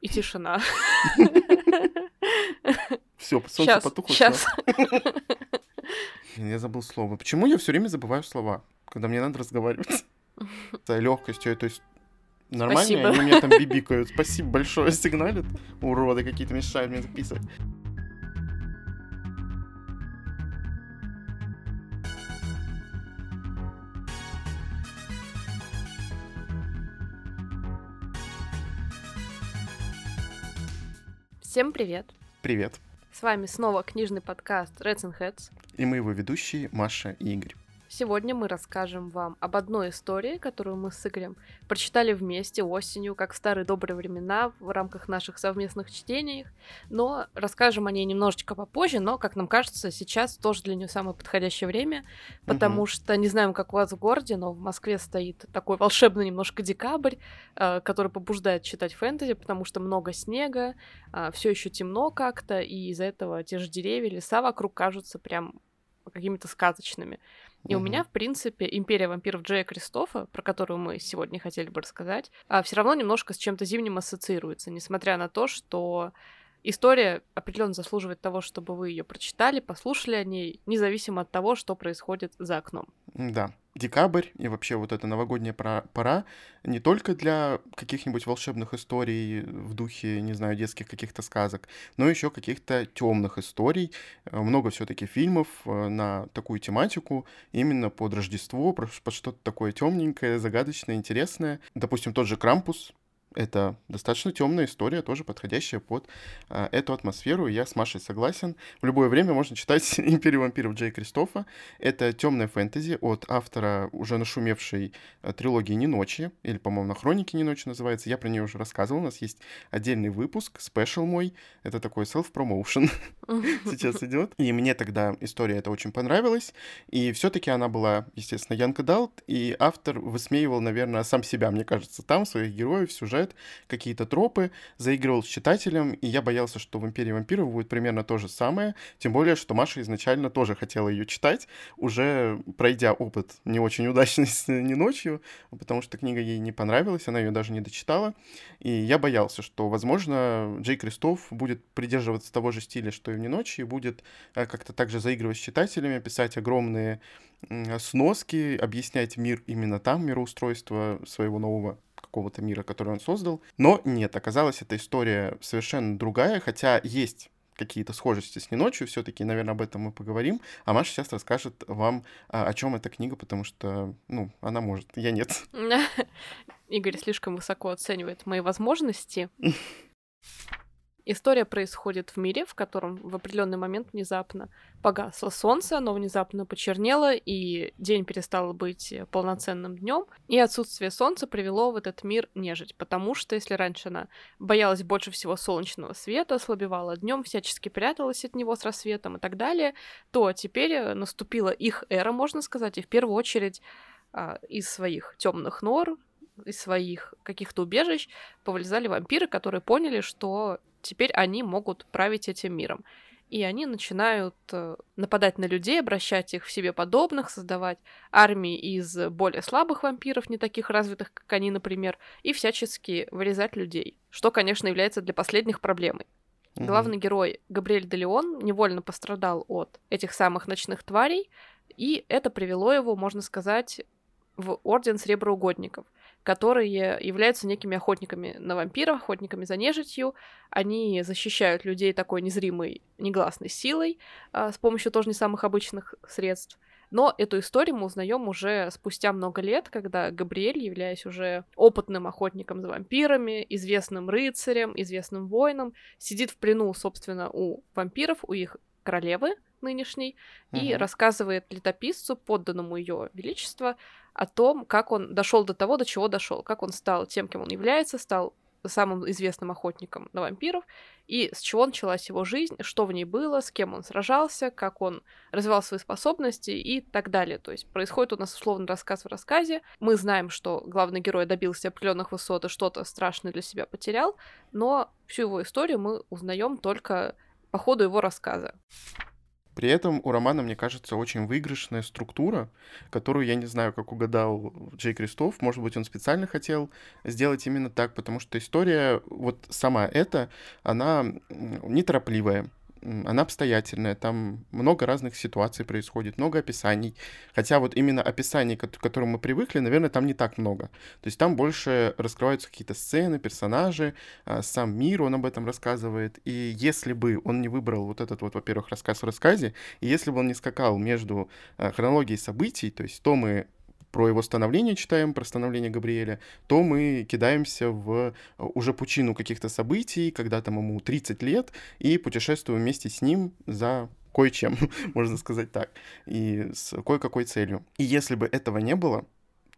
И тишина. Все, солнце потухло. сейчас. Я забыл слово. Почему я все время забываю слова, когда мне надо разговаривать? С легкостью, то есть нормально, они меня там бибикают. Спасибо большое, сигналят. Уроды какие-то мешают мне записывать. Всем привет. Привет. С вами снова книжный подкаст Reds and Heads. И мы его ведущие Маша и Игорь. Сегодня мы расскажем вам об одной истории, которую мы с Игорем прочитали вместе осенью, как в старые добрые времена, в рамках наших совместных чтений. Но расскажем о ней немножечко попозже, но, как нам кажется, сейчас тоже для нее самое подходящее время, потому Мгм. что, не знаем, как у вас в городе, но в Москве стоит такой волшебный немножко декабрь, э, который побуждает читать фэнтези, потому что много снега, все еще темно как-то, и из-за этого те же деревья, леса вокруг кажутся прям какими-то сказочными. И у Мгм. меня, в принципе, «Империя вампиров» Джея Кристофа, про которую мы сегодня хотели бы рассказать, все равно немножко с чем-то зимним ассоциируется, несмотря на то, что история определенно заслуживает того, чтобы вы ее прочитали, послушали о ней, независимо от того, что происходит за окном. Да. Декабрь и вообще вот эта новогодняя пора, пора не только для каких-нибудь волшебных историй в духе, не знаю, детских каких-то сказок, но еще каких-то темных историй. Э, Много все-таки фильмов э, на такую тематику, именно под Рождество, под что-то такое темненькое, загадочное, интересное. Допустим, тот же Крампус. Это достаточно темная история, тоже подходящая под а, эту атмосферу. Я с Машей согласен. В любое время можно читать «Империю вампиров» Джей Кристофа. Это темная фэнтези от автора уже нашумевшей э, трилогии «Не ночи», или, по-моему, на «Хроники не ночи» называется. Я про нее уже рассказывал. У нас есть отдельный выпуск, спешл мой. Это такой self-promotion сейчас идет. И мне тогда история эта очень понравилась. И все-таки она была, естественно, Young Adult, и автор высмеивал, наверное, сам себя, мне кажется, там, своих героев, сюжет, какие-то тропы, заигрывал с читателем, и я боялся, что в «Империи вампиров» будет примерно то же самое, тем более, что Маша изначально тоже хотела ее читать, уже пройдя опыт не очень удачный с «Не ночью», потому что книга ей не понравилась, она ее даже не дочитала, и я боялся, что, возможно, Джей Кристоф будет придерживаться того же стиля, что и в «Не ночи», и будет э, как-то также заигрывать с читателями, писать огромные сноски, объяснять мир именно там, мироустройство своего нового какого-то мира, который он создал. Но нет, оказалось, эта история совершенно другая, хотя есть какие-то схожести с «Не ночью», все-таки, наверное, об этом мы поговорим. А Маша сейчас расскажет вам, а, о чем эта книга, потому что, ну, она может, я нет. Игорь слишком высоко оценивает мои возможности. История происходит в мире, в котором в определенный момент внезапно погасло солнце, оно внезапно почернело, и день перестал быть полноценным днем. И отсутствие солнца привело в этот мир нежить, потому что если раньше она боялась больше всего солнечного света, ослабевала днем, всячески пряталась от него с рассветом и так далее, то теперь э, наступила их эра, можно сказать, и в первую очередь а, из своих темных нор, из своих каких-то убежищ повылезали вампиры, которые поняли, что теперь они могут править этим миром. И они начинают э, нападать на людей, обращать их в себе подобных, создавать армии из более слабых вампиров, не таких развитых, как они, например, и всячески вырезать людей. Что, конечно, является для последних проблемой. Мгм. Главный герой Габриэль де Леон невольно пострадал от этих самых ночных тварей, и это привело его, можно сказать, в Орден Среброугодников, которые являются некими охотниками на вампиров, охотниками за нежитью. Они защищают людей такой незримой, негласной силой а, с помощью тоже не самых обычных средств. Но эту историю мы узнаем уже спустя много лет, когда Габриэль, являясь уже опытным охотником за вампирами, известным рыцарем, известным воином, сидит в плену, собственно, у вампиров, у их королевы нынешней, и Мгм. рассказывает летописцу, подданному ее величества, о том, как он дошел до того, до чего дошел, как он стал тем, кем он является, стал самым известным охотником на вампиров, и с чего началась его жизнь, что в ней было, с кем он сражался, как он развивал свои способности и так далее. То есть происходит у нас условно рассказ в рассказе. Мы знаем, что главный герой добился определенных высот и что-то страшное для себя потерял, но всю его историю мы узнаем только по ходу его рассказа. При этом у романа, мне кажется, очень выигрышная структура, которую я не знаю, как угадал Джей Крестов. Может быть, он специально хотел сделать именно так, потому что история, вот сама эта, она неторопливая она обстоятельная, там много разных ситуаций происходит, много описаний. Хотя вот именно описаний, к которым мы привыкли, наверное, там не так много. То есть там больше раскрываются какие-то сцены, персонажи, а, сам мир, он об этом рассказывает. И если бы он не выбрал вот этот вот, во-первых, рассказ в рассказе, и если бы он не скакал между а, хронологией событий, то есть то мы про его становление читаем, про становление Габриэля, то мы кидаемся в э, уже пучину каких-то событий, когда там ему 30 лет, и путешествуем вместе с ним за кое-чем, можно сказать так, и с кое-какой целью. И если бы этого не было,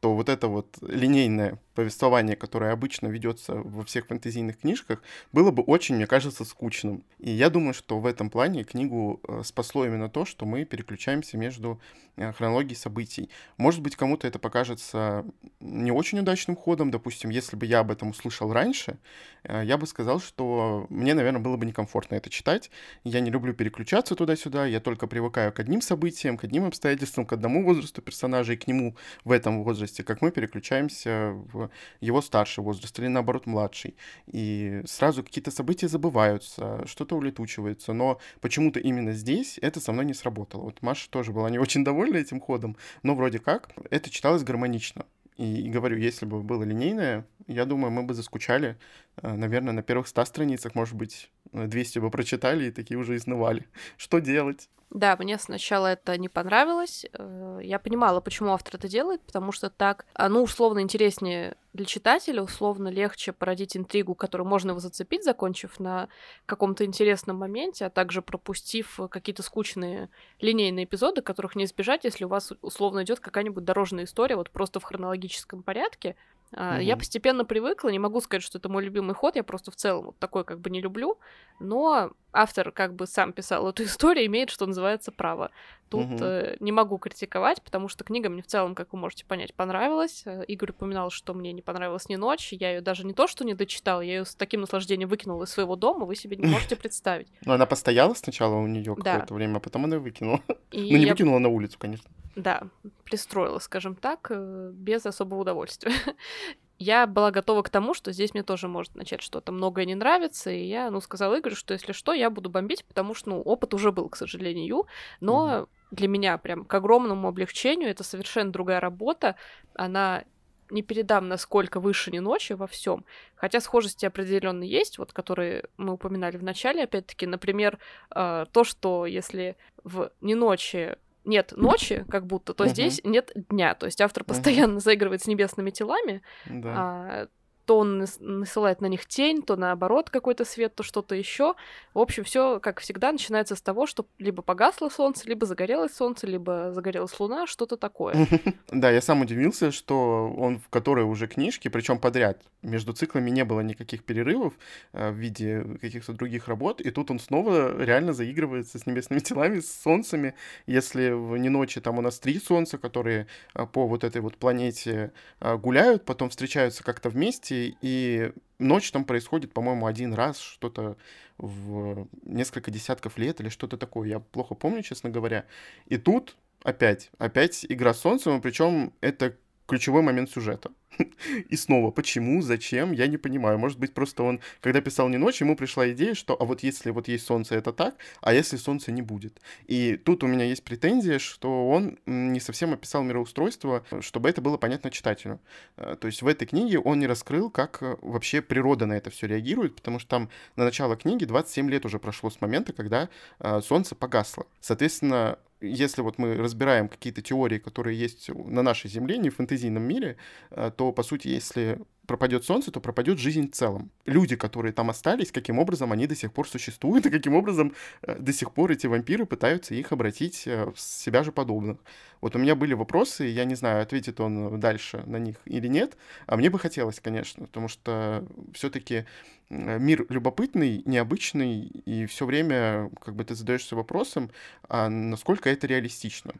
то вот это вот линейное повествование, которое обычно ведется во всех фэнтезийных книжках, было бы очень, мне кажется, скучным. И я думаю, что в этом плане книгу э, спасло именно то, что мы переключаемся между э, хронологией событий. Может быть, кому-то это покажется не очень удачным ходом. Допустим, если бы я об этом услышал раньше, э, я бы сказал, что мне, наверное, было бы некомфортно это читать. Я не люблю переключаться туда-сюда, я только привыкаю к одним событиям, к одним обстоятельствам, к одному возрасту персонажа и к нему в этом возрасте, как мы переключаемся в его старший возраст или наоборот младший. И сразу какие-то события забываются, что-то улетучивается. Но почему-то именно здесь это со мной не сработало. Вот Маша тоже была не очень довольна этим ходом, но вроде как это читалось гармонично. И, и говорю, если бы было линейное, я думаю, мы бы заскучали, э, наверное, на первых 100 страницах, может быть, 200 бы прочитали и такие уже изнывали. Что делать? Да, мне сначала это не понравилось. Э, я понимала, почему автор это делает, потому что так, а, ну, условно интереснее для читателя, условно легче породить интригу, которую можно его зацепить, закончив на каком-то интересном моменте, а также пропустив какие-то скучные линейные эпизоды, которых не избежать, если у вас условно идет какая-нибудь дорожная история, вот просто в хронологическом порядке, Uh-huh. Я постепенно привыкла, не могу сказать, что это мой любимый ход, я просто в целом вот такой как бы не люблю, но автор как бы сам писал эту историю, имеет, что называется, право. Тут uh-huh. э, не могу критиковать, потому что книга мне в целом, как вы можете понять, понравилась. Э, Игорь упоминал, что мне не понравилась ни ночь, я ее даже не то, что не дочитала, я ее с таким наслаждением выкинула из своего дома, вы себе не можете представить. Но она постояла сначала у нее какое-то время, а потом она выкинула. Ну, не выкинула на улицу, конечно. Да, пристроила, скажем так, э, без особого удовольствия. я была готова к тому, что здесь мне тоже может начать что-то многое не нравиться, и я, ну, сказала Игорю, что если что, я буду бомбить, потому что, ну, опыт уже был, к сожалению, но mm-hmm. для меня прям к огромному облегчению это совершенно другая работа, она не передам, насколько выше не ночи во всем. Хотя схожести определенно есть, вот которые мы упоминали в начале, опять-таки, например, э, то, что если в не ночи нет ночи, как будто, то uh-huh. здесь нет дня. То есть автор постоянно заигрывает с небесными телами. Да. А, то он насылает на них тень, то наоборот какой-то свет, то что-то еще. В общем, все, как всегда, начинается с того, что либо погасло солнце, либо загорелось солнце, либо загорелась луна, что-то такое. Да, я сам удивился, что он в которой уже книжки, причем подряд, между циклами не было никаких перерывов э, в виде каких-то других работ, и тут он снова реально заигрывается с небесными телами, с солнцами. Если в не ночи там у нас три солнца, которые э, по вот этой вот планете э, гуляют, потом встречаются как-то вместе, месте, и ночь там происходит, по-моему, один раз, что-то в несколько десятков лет или что-то такое. Я плохо помню, честно говоря. И тут опять, опять игра с солнцем, причем это ключевой момент сюжета. И снова, почему, зачем, я не понимаю. Может быть, просто он, когда писал «Не ночь», ему пришла идея, что а вот если вот есть солнце, это так, а если солнца не будет. И тут у меня есть претензия, что он не совсем описал мироустройство, чтобы это было понятно читателю. Э, то есть в этой книге он не раскрыл, как э, вообще природа на это все реагирует, потому что там на начало книги 27 лет уже прошло с момента, когда э, солнце погасло. Соответственно, если вот мы разбираем какие-то теории, которые есть на нашей Земле, не в фэнтезийном мире, э, то, по сути, если пропадет солнце, то пропадет жизнь в целом. Люди, которые там остались, каким образом они до сих пор существуют, и каким образом э, до сих пор эти вампиры пытаются их обратить э, в себя же подобных. Вот у меня были вопросы, я не знаю, ответит он дальше на них или нет, а мне бы хотелось, конечно, потому что все-таки мир любопытный, необычный, и все время как бы ты задаешься вопросом, а насколько это реалистично.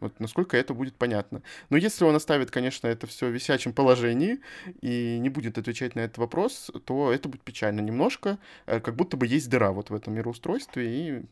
Вот насколько это будет понятно. Но если он оставит, конечно, это все в висячем положении и не будет отвечать на этот вопрос, то это будет печально немножко, э, как будто бы есть дыра вот в этом мироустройстве, и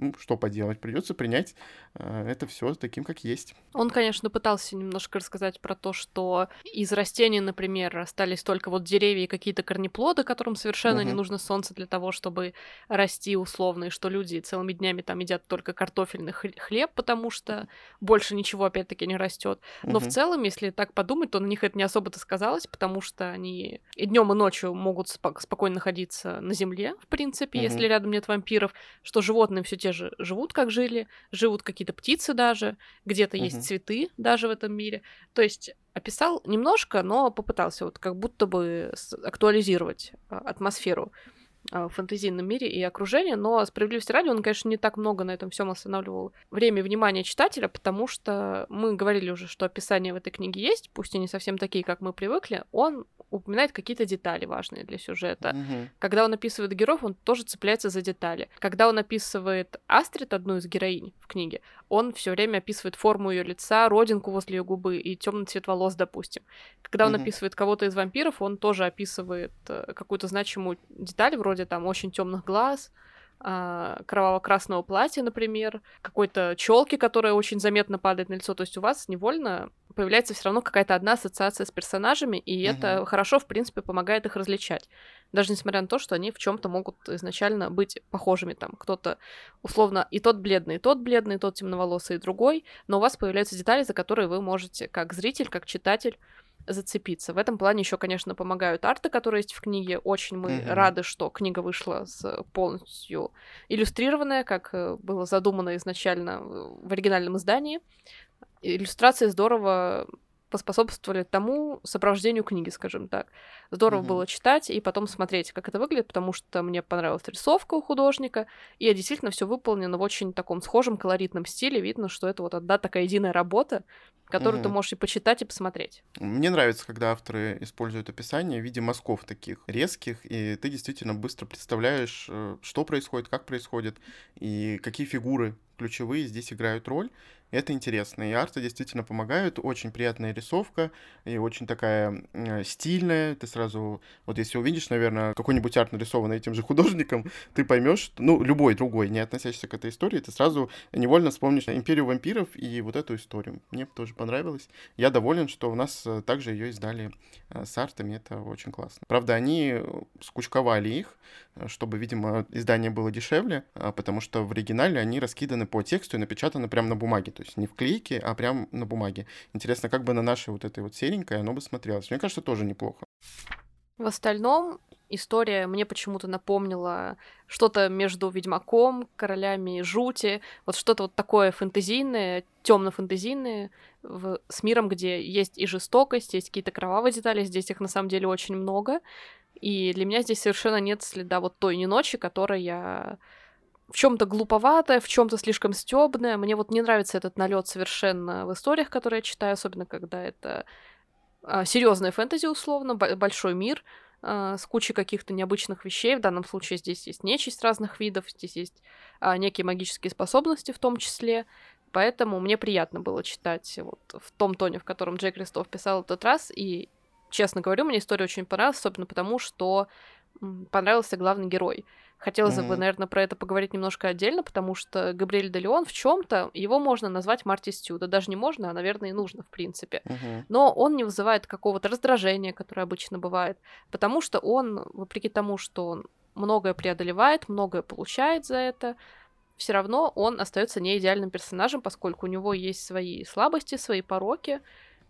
Ну, что поделать, придется принять э, это все таким, как есть. Он, конечно, пытался немножко рассказать про то, что из растений, например, остались только вот деревья и какие-то корнеплоды, которым совершенно угу. не нужно солнце для того, чтобы расти условно, и что люди целыми днями там едят только картофельный хлеб, потому что больше ничего, опять-таки, не растет. Но угу. в целом, если так подумать, то на них это не особо-то сказалось, потому что они и днем, и ночью могут спок- спокойно находиться на земле, в принципе, угу. если рядом нет вампиров, что животные все те же живут, как жили, живут какие-то птицы даже, где-то угу. есть цветы даже в этом мире. То есть описал немножко, но попытался вот как будто бы актуализировать а, атмосферу а, в фэнтезийном мире и окружении, но справедливости ради он, конечно, не так много на этом всем останавливал время и внимание читателя, потому что мы говорили уже, что описания в этой книге есть, пусть и не совсем такие, как мы привыкли, он упоминает какие-то детали важные для сюжета. Mm-hmm. Когда он описывает героев, он тоже цепляется за детали. Когда он описывает Астрид, одну из героинь в книге, он все время описывает форму ее лица, родинку возле ее губы и темный цвет волос, допустим. Когда он mm-hmm. описывает кого-то из вампиров, он тоже описывает э, какую-то значимую деталь, вроде там очень темных глаз, кроваво-красного платья, например, какой-то челки, которая очень заметно падает на лицо. То есть у вас невольно появляется все равно какая-то одна ассоциация с персонажами, и угу. это хорошо, в принципе, помогает их различать. Даже несмотря на то, что они в чем-то могут изначально быть похожими. Там кто-то условно и тот бледный, и тот бледный, и тот темноволосый, и другой, но у вас появляются детали, за которые вы можете, как зритель, как читатель, зацепиться. В этом плане еще, конечно, помогают арты, которые есть в книге. Очень мы mm-hmm. рады, что книга вышла с полностью иллюстрированная, как э, было задумано изначально в оригинальном издании. Иллюстрации здорово поспособствовали тому сопровождению книги, скажем так. Здорово mm-hmm. было читать и потом смотреть, как это выглядит, потому что мне понравилась рисовка у художника, и действительно все выполнено в очень таком схожем колоритном стиле. Видно, что это вот одна такая единая работа, которую mm-hmm. ты можешь и почитать, и посмотреть. Мне нравится, когда авторы используют описание в виде мазков таких резких, и ты действительно быстро представляешь, э, что происходит, как происходит, и какие фигуры ключевые здесь играют роль. Это интересно. И арты действительно помогают. Очень приятная рисовка и очень такая э, стильная. Ты сразу, вот если увидишь, наверное, какой-нибудь арт, нарисованный этим же художником, ты поймешь, ну, любой другой, не относящийся к этой истории, ты сразу невольно вспомнишь Империю вампиров и вот эту историю. Мне тоже понравилось. Я доволен, что у нас э, также ее издали э, с артами. Это очень классно. Правда, они скучковали их, чтобы, видимо, издание было дешевле, потому что в оригинале они раскиданы по тексту и напечатаны прямо на бумаге. То есть не в клейке, а прям на бумаге. Интересно, как бы на нашей вот этой вот серенькой оно бы смотрелось. Мне кажется, тоже неплохо. В остальном история мне почему-то напомнила что-то между Ведьмаком, Королями Жути, вот что-то вот такое фэнтезийное, темно-фэнтезийное, в, с миром, где есть и жестокость, есть какие-то кровавые детали, здесь их на самом деле очень много, и для меня здесь совершенно нет следа вот той не ночи, которой я в чем-то глуповатое, в чем-то слишком стебное. Мне вот не нравится этот налет совершенно в историях, которые я читаю, особенно когда это а, серьезная фэнтези, условно, большой мир а, с кучей каких-то необычных вещей. В данном случае здесь есть нечисть разных видов, здесь есть а, некие магические способности в том числе. Поэтому мне приятно было читать вот в том тоне, в котором Джей Кристоф писал этот раз. И, честно говорю, мне история очень понравилась, особенно потому, что понравился главный герой. Хотелось mm-hmm. бы, наверное, про это поговорить немножко отдельно, потому что Габриэль де Леон в чем-то его можно назвать Марти Стю. Да даже не можно, а, наверное, и нужно, в принципе. Mm-hmm. Но он не вызывает какого-то раздражения, которое обычно бывает, потому что он, вопреки тому, что он многое преодолевает, многое получает за это, все равно он остается не идеальным персонажем, поскольку у него есть свои слабости, свои пороки,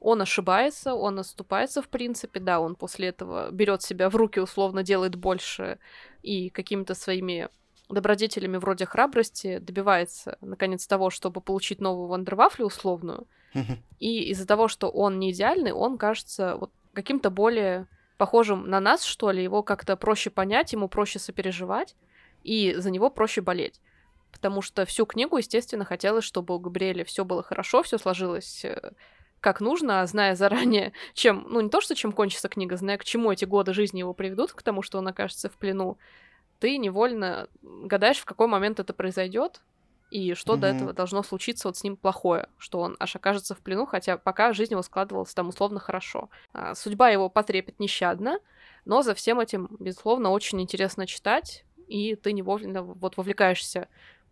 он ошибается, он оступается, в принципе, да, он после этого берет себя в руки, условно делает больше и какими-то своими добродетелями вроде храбрости добивается, наконец, того, чтобы получить новую вандервафлю условную. И из-за того, что он не идеальный, он кажется вот каким-то более похожим на нас, что ли, его как-то проще понять, ему проще сопереживать, и за него проще болеть. Потому что всю книгу, естественно, хотелось, чтобы у Габриэля все было хорошо, все сложилось э, как нужно, зная заранее, чем, ну не то, что чем кончится книга, зная, к чему эти годы жизни его приведут, к тому, что он окажется в плену, ты невольно гадаешь, в какой момент это произойдет, и что mm-hmm. до этого должно случиться вот с ним плохое, что он аж окажется в плену, хотя пока жизнь его складывалась там условно хорошо. А, судьба его потрепет нещадно, но за всем этим, безусловно, очень интересно читать, и ты невольно вот вовлекаешься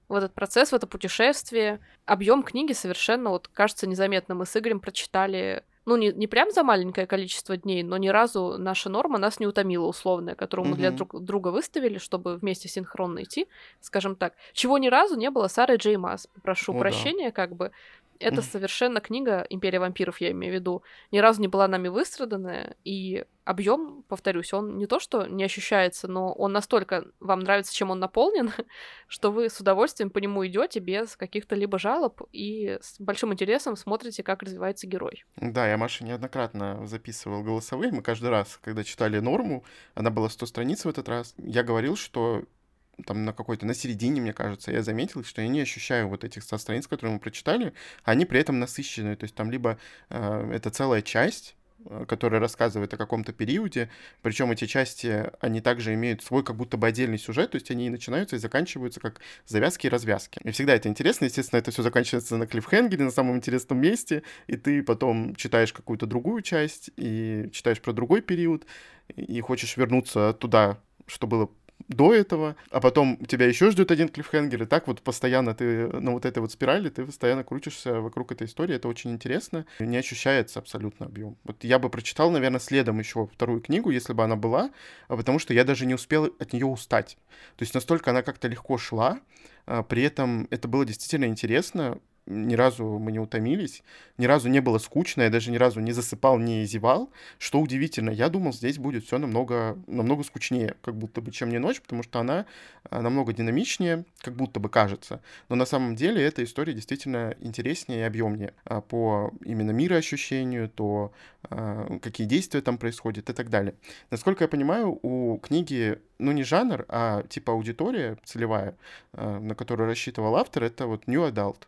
в этот процесс, в это путешествие. Объем книги совершенно, вот, кажется, незаметно. Мы с Игорем прочитали ну, не, не прям за маленькое количество дней, но ни разу наша норма нас не утомила условная, которую мы mm-hmm. для друг друга выставили, чтобы вместе синхронно идти, скажем так. Чего ни разу не было Сары Джей Мас. Прошу О, прощения, да. как бы. Это совершенно книга Империя вампиров, я имею в виду, ни разу не была нами выстраданная, и объем, повторюсь, он не то, что не ощущается, но он настолько вам нравится, чем он наполнен, что вы с удовольствием по нему идете без каких-то либо жалоб и с большим интересом смотрите, как развивается герой. Да, я Маша неоднократно записывал голосовые. Мы каждый раз, когда читали норму, она была 100 страниц в этот раз, я говорил, что там на какой-то, на середине, мне кажется, я заметил, что я не ощущаю вот этих 100 страниц, которые мы прочитали, они при этом насыщенные, то есть там либо э, это целая часть, э, которая рассказывает о каком-то периоде, причем эти части, они также имеют свой как будто бы отдельный сюжет, то есть они начинаются и заканчиваются как завязки и развязки. И всегда это интересно, естественно, это все заканчивается на клиффхенгере, на самом интересном месте, и ты потом читаешь какую-то другую часть, и читаешь про другой период, и хочешь вернуться туда, что было до этого, а потом тебя еще ждет один клиффхенгер, и так вот постоянно ты на вот этой вот спирали, ты постоянно крутишься вокруг этой истории, это очень интересно, не ощущается абсолютно объем. Вот я бы прочитал, наверное, следом еще вторую книгу, если бы она была, а потому что я даже не успел от нее устать. То есть настолько она как-то легко шла, а при этом это было действительно интересно, ни разу мы не утомились, ни разу не было скучно, я даже ни разу не засыпал, не зевал, что удивительно. Я думал, здесь будет все намного, намного скучнее, как будто бы, чем не ночь, потому что она а, намного динамичнее, как будто бы кажется. Но на самом деле эта история действительно интереснее и объемнее а, по именно мироощущению, то а, какие действия там происходят и так далее. Насколько я понимаю, у книги, ну не жанр, а типа аудитория целевая, на которую рассчитывал автор, это вот New Adult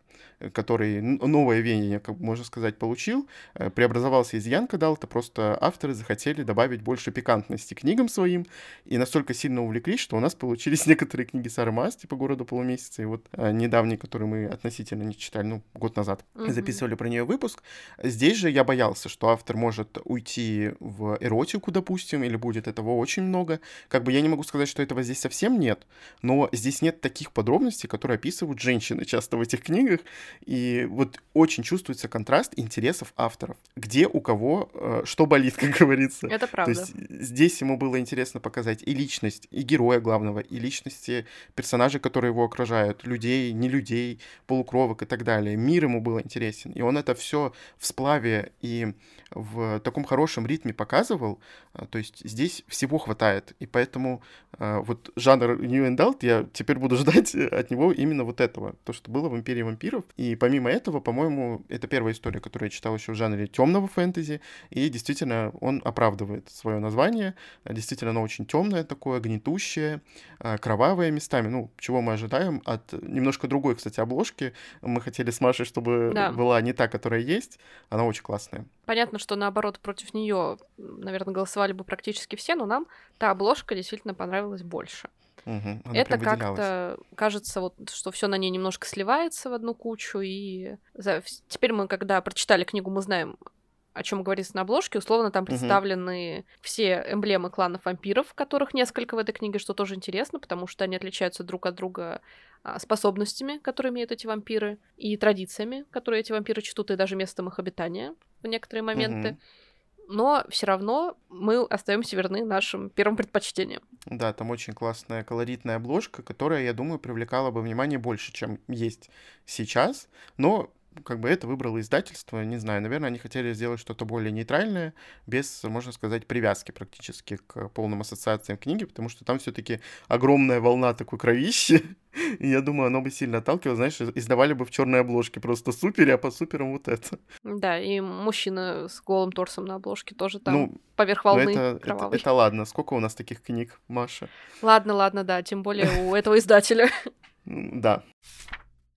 который новое веяние, как можно сказать, получил, э, преобразовался из Янка Далта, просто авторы захотели добавить больше пикантности книгам своим, и настолько сильно увлеклись, что у нас получились некоторые книги Сары Мас, типа «Города полумесяца», и вот э, недавний, который мы относительно не читали, ну, год назад, mm-hmm. записывали про нее выпуск. Здесь же я боялся, что автор может уйти в эротику, допустим, или будет этого очень много. Как бы я не могу сказать, что этого здесь совсем нет, но здесь нет таких подробностей, которые описывают женщины часто в этих книгах, и вот очень чувствуется контраст интересов авторов. Где у кого э, что болит, как говорится. Это правда. То есть здесь ему было интересно показать и личность, и героя главного, и личности персонажей, которые его окружают, людей, не людей, полукровок и так далее. Мир ему был интересен. И он это все в сплаве и в таком хорошем ритме показывал. А, то есть здесь всего хватает. И поэтому а, вот жанр New Adult я теперь буду ждать от него именно вот этого. То, что было в Империи вампиров. И помимо этого, по-моему, это первая история, которую я читал еще в жанре темного фэнтези. И действительно, он оправдывает свое название. Действительно, оно очень темное такое, гнетущее, а, кровавое местами. Ну, чего мы ожидаем от немножко другой, кстати, обложки. Мы хотели с Машей, чтобы да. была не та, которая есть. Она очень классная. Понятно, что наоборот против нее, наверное, голосовали бы практически все, но нам та обложка действительно понравилась больше. Угу, это как-то кажется, вот, что все на ней немножко сливается в одну кучу, и теперь мы, когда прочитали книгу, мы знаем, о чем говорится на обложке. Условно там представлены угу. все эмблемы кланов вампиров, которых несколько в этой книге, что тоже интересно, потому что они отличаются друг от друга а, способностями, которые имеют эти вампиры, и традициями, которые эти вампиры чтут, и даже местом их обитания в некоторые моменты. Угу. Но все равно мы остаемся верны нашим первым предпочтениям. Да, там очень классная колоритная обложка, которая, я думаю, привлекала бы внимание больше, чем есть сейчас. Но как бы это выбрало издательство, не знаю, наверное, они хотели сделать что-то более нейтральное, без, можно сказать, привязки практически к полным ассоциациям книги, потому что там все-таки огромная волна такой кровищи, и я думаю, оно бы сильно отталкивало, знаешь, издавали бы в черной обложке просто супер, а по суперам вот это. Да, и мужчина с голым торсом на обложке тоже там ну, поверх волны это, кровавый. Это, это ладно, сколько у нас таких книг, Маша? Ладно, ладно, да, тем более у этого издателя. Да.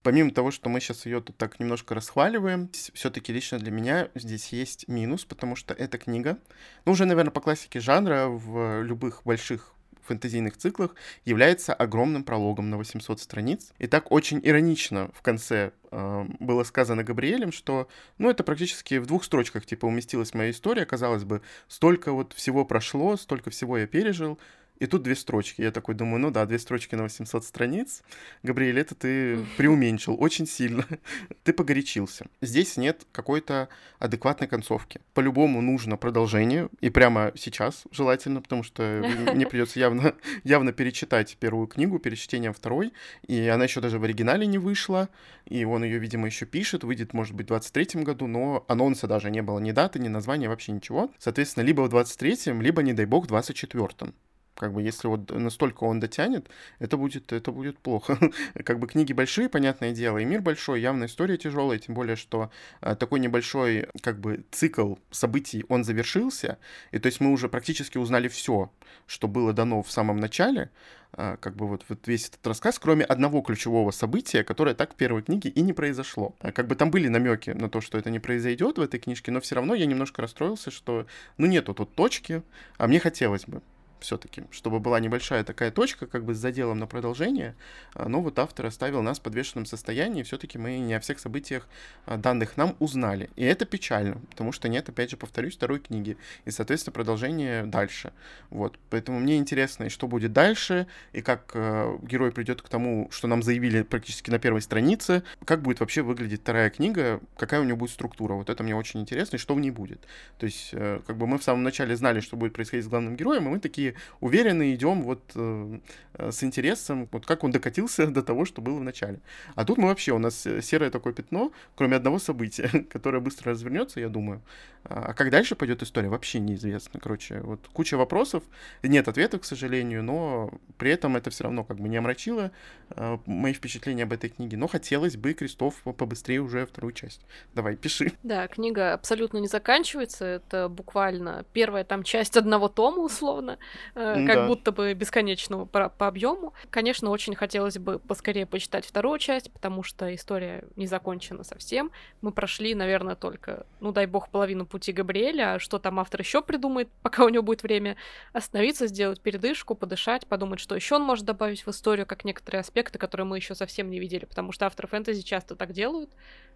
Помимо того, что мы сейчас ее тут так немножко расхваливаем, все-таки лично для меня здесь есть минус, потому что эта книга, ну уже, наверное, по классике жанра в любых больших фэнтезийных циклах является огромным прологом на 800 страниц. И так очень иронично в конце э, было сказано Габриэлем, что, ну, это практически в двух строчках, типа, уместилась моя история, казалось бы, столько вот всего прошло, столько всего я пережил, и тут две строчки. Я такой думаю, ну да, две строчки на 800 страниц. Габриэль, это ты преуменьшил очень сильно. ты погорячился. Здесь нет какой-то адекватной концовки. По-любому нужно продолжение, и прямо сейчас желательно, потому что мне придется явно, явно перечитать первую книгу, перечтение второй, и она еще даже в оригинале не вышла, и он ее, видимо, еще пишет, выйдет, может быть, в 23 году, но анонса даже не было, ни даты, ни названия, вообще ничего. Соответственно, либо в 23-м, либо, не дай бог, в 24-м. Как бы если вот настолько он дотянет, это будет, это будет плохо. как бы книги большие, понятное дело, и мир большой, явно история тяжелая, тем более, что а, такой небольшой как бы цикл событий, он завершился, и то есть мы уже практически узнали все, что было дано в самом начале, а, как бы вот, вот весь этот рассказ, кроме одного ключевого события, которое так в первой книге и не произошло. А, как бы там были намеки на то, что это не произойдет в этой книжке, но все равно я немножко расстроился, что ну нету тут точки, а мне хотелось бы все-таки, чтобы была небольшая такая точка, как бы с заделом на продолжение, а, но вот автор оставил нас в подвешенном состоянии, все-таки мы не о всех событиях а, данных нам узнали. И это печально, потому что нет, опять же, повторюсь, второй книги, и, соответственно, продолжение дальше. Вот, поэтому мне интересно, и что будет дальше, и как э, герой придет к тому, что нам заявили практически на первой странице, как будет вообще выглядеть вторая книга, какая у нее будет структура. Вот это мне очень интересно, и что в ней будет. То есть, э, как бы мы в самом начале знали, что будет происходить с главным героем, и мы такие уверенно идем вот э, э, с интересом, вот как он докатился до того, что было в начале. А тут мы вообще, у нас э, серое такое пятно, кроме одного события, которое быстро развернется, я думаю. А, а как дальше пойдет история, вообще неизвестно. Короче, вот куча вопросов, нет ответов, к сожалению, но при этом это все равно как бы не омрачило э, мои впечатления об этой книге. Но хотелось бы, Крестов, побыстрее уже вторую часть. Давай, пиши. Да, книга абсолютно не заканчивается. Это буквально первая там часть одного тома, условно. Э, как да. будто бы бесконечного по, по объему. Конечно, очень хотелось бы поскорее почитать вторую часть, потому что история не закончена совсем. Мы прошли, наверное, только, ну дай бог, половину пути Габриэля, а что там автор еще придумает, пока у него будет время остановиться, сделать передышку, подышать, подумать, что еще он может добавить в историю, как некоторые аспекты, которые мы еще совсем не видели, потому что авторы фэнтези часто так делают.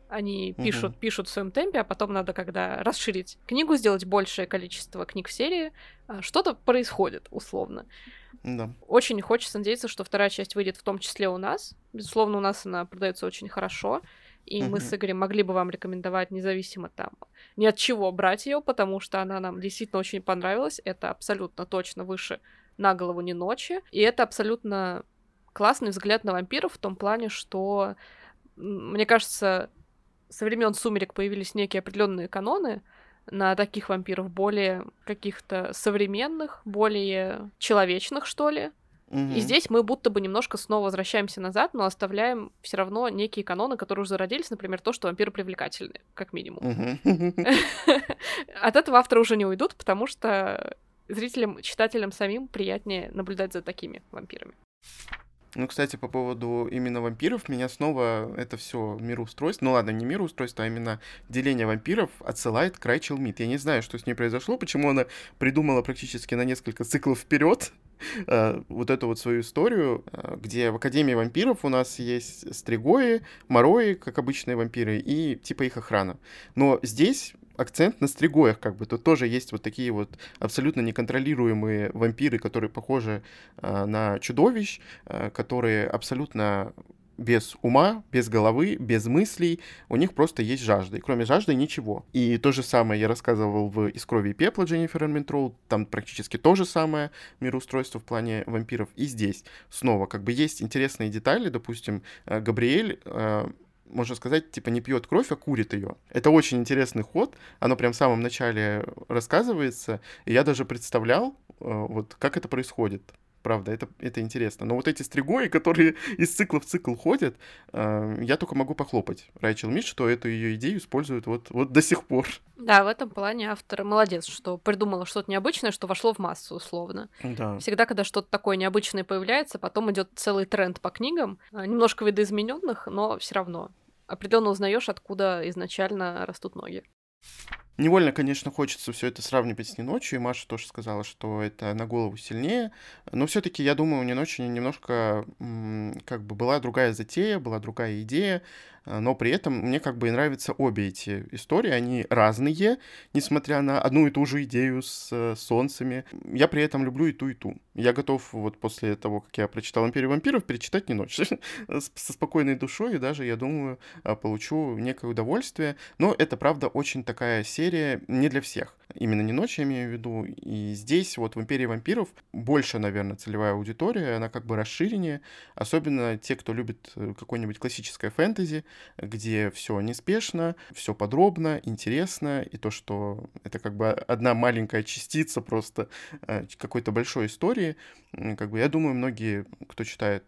Они пишут, угу. пишут в своем темпе, а потом надо, когда расширить книгу, сделать большее количество книг в серии, а, что-то происходит, условно. Да. Очень хочется надеяться, что вторая часть выйдет в том числе у нас. Безусловно, у нас она продается очень хорошо. И mm мы с Игорем могли бы вам рекомендовать независимо там ни от чего брать ее, потому что она нам действительно очень понравилась. Это абсолютно точно выше на голову не ночи. И это абсолютно классный взгляд на вампиров в том плане, что, мне кажется, со времен сумерек появились некие определенные каноны на таких вампиров, более каких-то современных, более человечных, что ли. Угу. И здесь мы будто бы немножко снова возвращаемся назад, но оставляем все равно некие каноны, которые уже зародились, например, то, что вампиры привлекательны, как минимум. От этого авторы уже не уйдут, потому что зрителям, читателям самим приятнее наблюдать за такими вампирами. Ну, кстати, по поводу именно вампиров, меня снова это все мироустройство, ну ладно, не мироустройство, а именно деление вампиров отсылает к Райчел Мид. Я не знаю, что с ней произошло, почему она придумала практически на несколько циклов вперед э, вот эту вот свою историю, э, где в Академии вампиров у нас есть стригои, морои, как обычные вампиры, и типа их охрана. Но здесь акцент на стригоях, как бы. Тут тоже есть вот такие вот абсолютно неконтролируемые вампиры, которые похожи э, на чудовищ, э, которые абсолютно без ума, без головы, без мыслей, у них просто есть жажда, и кроме жажды ничего. И то же самое я рассказывал в «Из крови и пепла» Дженнифер Эрминтроуд, там практически то же самое мироустройство в плане вампиров, и здесь снова как бы есть интересные детали, допустим, э, Габриэль э, можно сказать, типа не пьет кровь, а курит ее. Это очень интересный ход, оно прям в самом начале рассказывается, и я даже представлял, э, вот как это происходит. Правда, это, это интересно. Но вот эти стригои, которые из цикла в цикл ходят, э, я только могу похлопать Райчел Мид, что эту ее идею используют вот, вот до сих пор. Да, в этом плане автор молодец, что придумала что-то необычное, что вошло в массу, условно. Да. Всегда, когда что-то такое необычное появляется, потом идет целый тренд по книгам, э, немножко видоизмененных, но все равно определенно узнаешь, откуда изначально растут ноги. Невольно, конечно, хочется все это сравнивать с «Не и Маша тоже сказала, что это на голову сильнее. Но все-таки, я думаю, у «Не немножко как бы была другая затея, была другая идея. А, но при этом мне как бы и нравятся обе эти истории, они разные, несмотря на одну и ту же идею с э, солнцами. Я при этом люблю и ту, и ту. Я готов вот после того, как я прочитал «Империю вампиров», перечитать не ночь. Со спокойной душой, и даже, я думаю, а, получу некое удовольствие. Но это, правда, очень такая серия не для всех. Именно не ночь, я имею в виду. И здесь вот в «Империи вампиров» больше, наверное, целевая аудитория, она как бы расширеннее. Особенно те, кто любит э, какое-нибудь классическое фэнтези, где все неспешно, все подробно, интересно, и то, что это как бы одна маленькая частица просто э, какой-то большой истории, как бы я думаю, многие, кто читает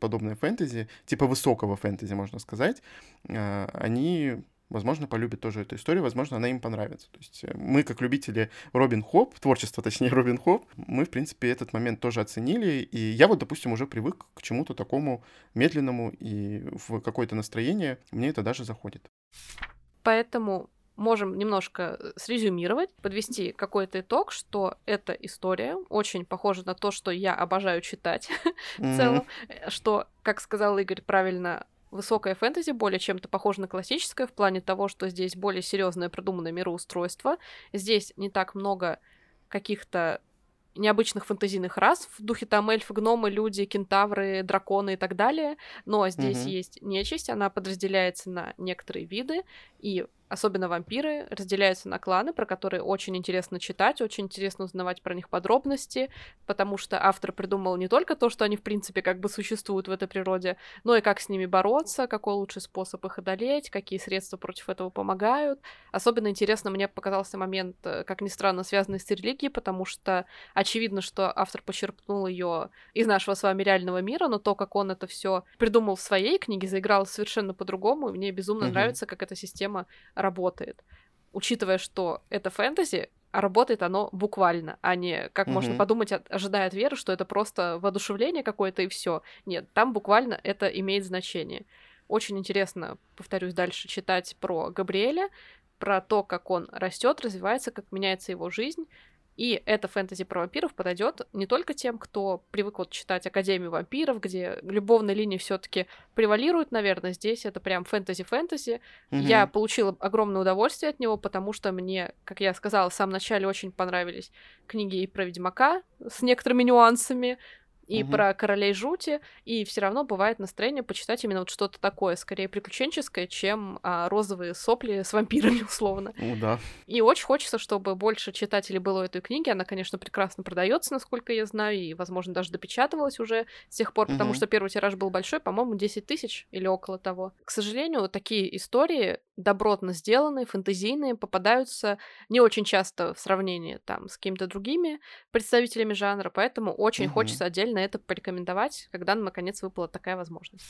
подобное фэнтези, типа высокого фэнтези, можно сказать, э, они возможно, полюбят тоже эту историю, возможно, она им понравится. То есть э, мы, как любители Робин Хоп, творчество, точнее, Робин Хоп, мы, в принципе, этот момент тоже оценили, и я вот, допустим, уже привык к чему-то такому медленному, и в какое-то настроение мне это даже заходит. Поэтому можем немножко э, срезюмировать, подвести какой-то итог, что эта история очень похожа на то, что я обожаю читать в целом, э, что, как сказал Игорь правильно, высокое фэнтези более чем-то похоже на классическое в плане того, что здесь более серьезное продуманное мироустройство. Здесь не так много каких-то необычных фантазийных рас в духе там эльфы, гномы, люди, кентавры, драконы и так далее. Но здесь mm-hmm. есть нечисть, она подразделяется на некоторые виды, и особенно вампиры, разделяются на кланы, про которые очень интересно читать, очень интересно узнавать про них подробности, потому что автор придумал не только то, что они, в принципе, как бы существуют в этой природе, но и как с ними бороться, какой лучший способ их одолеть, какие средства против этого помогают. Особенно интересно мне показался момент, э, как ни странно, связанный с религией, потому что очевидно, что автор почерпнул ее из нашего с вами реального мира, но то, как он это все придумал в своей книге, заиграл совершенно по-другому, и мне безумно mm-hmm. нравится, как эта система работает. Учитывая, что это фэнтези, а работает оно буквально, а не, как mm-hmm. можно подумать, ожидая от веры, что это просто воодушевление какое-то и все. Нет, там буквально это имеет значение. Очень интересно, повторюсь, дальше читать про Габриэля, про то, как он растет, развивается, как меняется его жизнь, и это фэнтези про вампиров подойдет не только тем, кто привык вот читать Академию вампиров, где любовная линия все-таки превалирует, наверное, здесь это прям фэнтези-фэнтези. Mm-hmm. Я получила огромное удовольствие от него, потому что мне, как я сказала в самом начале, очень понравились книги и про Ведьмака с некоторыми нюансами, и угу. про королей жути, и все равно бывает настроение почитать именно вот что-то такое, скорее приключенческое, чем а, розовые сопли с вампирами, условно. Ну да. И очень хочется, чтобы больше читателей было этой книги. Она, конечно, прекрасно продается, насколько я знаю, и, возможно, даже допечатывалась уже с тех пор, потому угу. что первый тираж был большой, по-моему, 10 тысяч или около того. К сожалению, такие истории добротно сделанные, фэнтезийные, попадаются не очень часто в сравнении там с какими-то другими представителями жанра, поэтому очень угу. хочется отдельно это порекомендовать, когда наконец выпала такая возможность.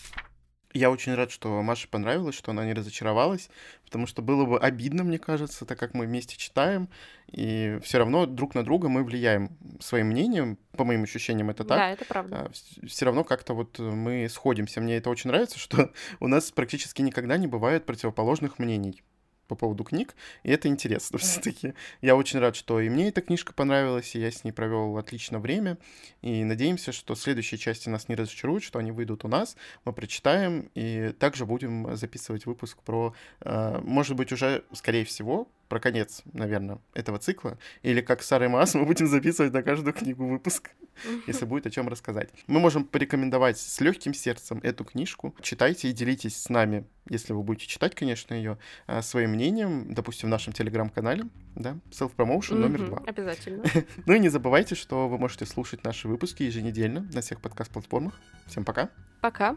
Я очень рад, что Маше понравилось, что она не разочаровалась, потому что было бы обидно, мне кажется, так как мы вместе читаем, и все равно друг на друга мы влияем своим мнением, по моим ощущениям это так. Да, это правда. А, все равно как-то вот мы сходимся. Мне это очень нравится, что у нас практически никогда не бывает противоположных мнений по поводу книг, и это интересно все-таки. Я очень рад, что и мне эта книжка понравилась, и я с ней провел отлично время, и надеемся, что следующие части нас не разочаруют, что они выйдут у нас, мы прочитаем, и также будем записывать выпуск про, э, может быть, уже, скорее всего, про конец, наверное, этого цикла. Или как Сара Маас мы будем записывать на каждую книгу выпуск, если будет о чем рассказать. Мы можем порекомендовать с легким сердцем эту книжку. Читайте и делитесь с нами, если вы будете читать, конечно, ее, а, своим мнением, допустим, в нашем телеграм-канале, да, self-promotion номер два. Обязательно. ну и не забывайте, что вы можете слушать наши выпуски еженедельно на всех подкаст-платформах. Всем пока. Пока.